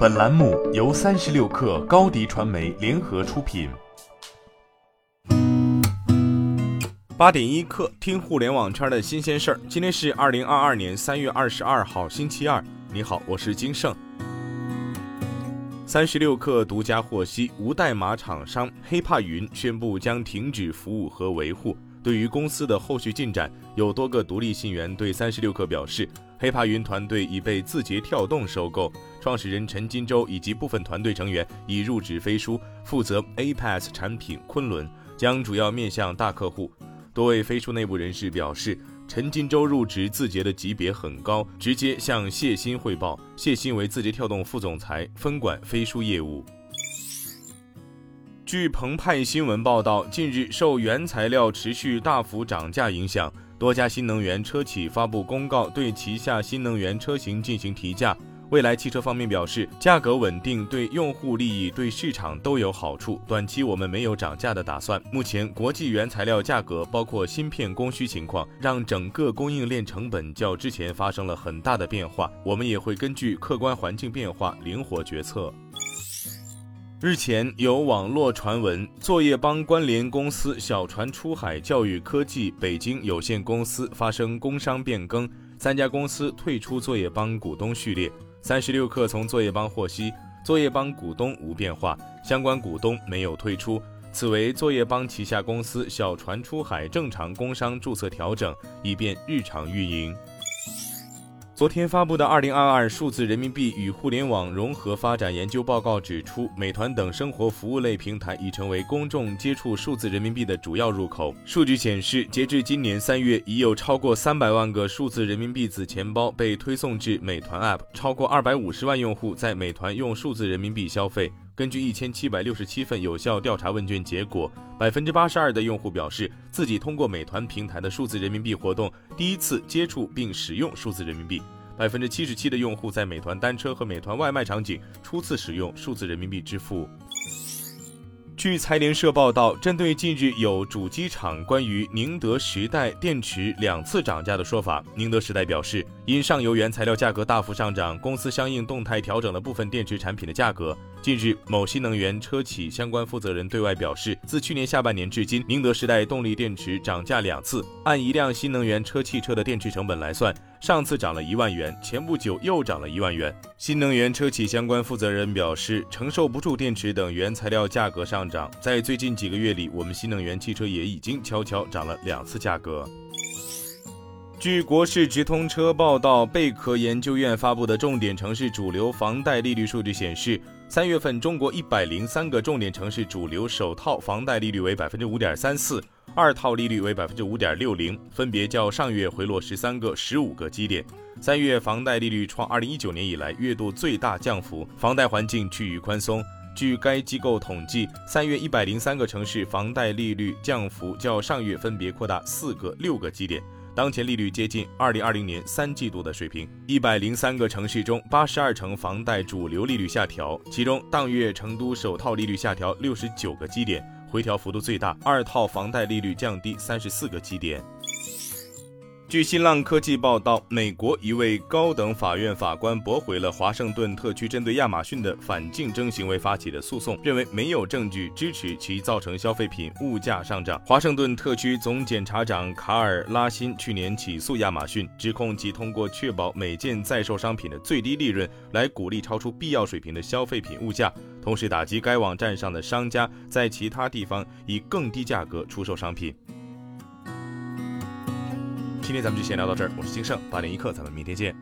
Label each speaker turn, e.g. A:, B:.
A: 本栏目由三十六氪高低传媒联合出品。
B: 八点一刻，听互联网圈的新鲜事儿。今天是二零二二年三月二十二号，星期二。你好，我是金盛。三十六氪独家获悉，无代码厂商黑帕云宣布将停止服务和维护。对于公司的后续进展，有多个独立信源对三十六氪表示，黑怕云团队已被字节跳动收购，创始人陈金洲以及部分团队成员已入职飞书，负责 Apass 产品昆仑，将主要面向大客户。多位飞书内部人士表示，陈金洲入职字节的级别很高，直接向谢鑫汇报。谢鑫为字节跳动副总裁，分管飞书业务。据澎湃新闻报道，近日受原材料持续大幅涨价影响，多家新能源车企发布公告，对旗下新能源车型进行提价。蔚来汽车方面表示，价格稳定对用户利益、对市场都有好处，短期我们没有涨价的打算。目前国际原材料价格，包括芯片供需情况，让整个供应链成本较之前发生了很大的变化，我们也会根据客观环境变化灵活决策。日前有网络传闻，作业帮关联公司小船出海教育科技北京有限公司发生工商变更，三家公司退出作业帮股东序列。三十六氪从作业帮获悉，作业帮股东无变化，相关股东没有退出，此为作业帮旗下公司小船出海正常工商注册调整，以便日常运营。昨天发布的《二零二二数字人民币与互联网融合发展研究报告》指出，美团等生活服务类平台已成为公众接触数字人民币的主要入口。数据显示，截至今年三月，已有超过三百万个数字人民币子钱包被推送至美团 App，超过二百五十万用户在美团用数字人民币消费。根据一千七百六十七份有效调查问卷结果，百分之八十二的用户表示自己通过美团平台的数字人民币活动第一次接触并使用数字人民币，百分之七十七的用户在美团单车和美团外卖场景初次使用数字人民币支付。据财联社报道，针对近日有主机厂关于宁德时代电池两次涨价的说法，宁德时代表示，因上游原材料价格大幅上涨，公司相应动态调整了部分电池产品的价格。近日，某新能源车企相关负责人对外表示，自去年下半年至今，宁德时代动力电池涨价两次，按一辆新能源车汽车的电池成本来算。上次涨了一万元，前不久又涨了一万元。新能源车企相关负责人表示，承受不住电池等原材料价格上涨，在最近几个月里，我们新能源汽车也已经悄悄涨了两次价格。据国事直通车报道，贝壳研究院发布的重点城市主流房贷利率数据显示，三月份中国一百零三个重点城市主流首套房贷利率为百分之五点三四。二套利率为百分之五点六零，分别较上月回落十三个、十五个基点。三月房贷利率创二零一九年以来月度最大降幅，房贷环境趋于宽松。据该机构统计，三月一百零三个城市房贷利率降幅较上月分别扩大四个、六个基点，当前利率接近二零二零年三季度的水平。一百零三个城市中，八十二城房贷主流利率下调，其中当月成都首套利率下调六十九个基点。回调幅度最大，二套房贷利率降低三十四个基点。据新浪科技报道，美国一位高等法院法官驳回了华盛顿特区针对亚马逊的反竞争行为发起的诉讼，认为没有证据支持其造成消费品物价上涨。华盛顿特区总检察长卡尔拉辛去年起诉亚马逊，指控其通过确保每件在售商品的最低利润，来鼓励超出必要水平的消费品物价，同时打击该网站上的商家在其他地方以更低价格出售商品。今天咱们就先聊到这儿，我是金盛八点一刻，咱们明天见。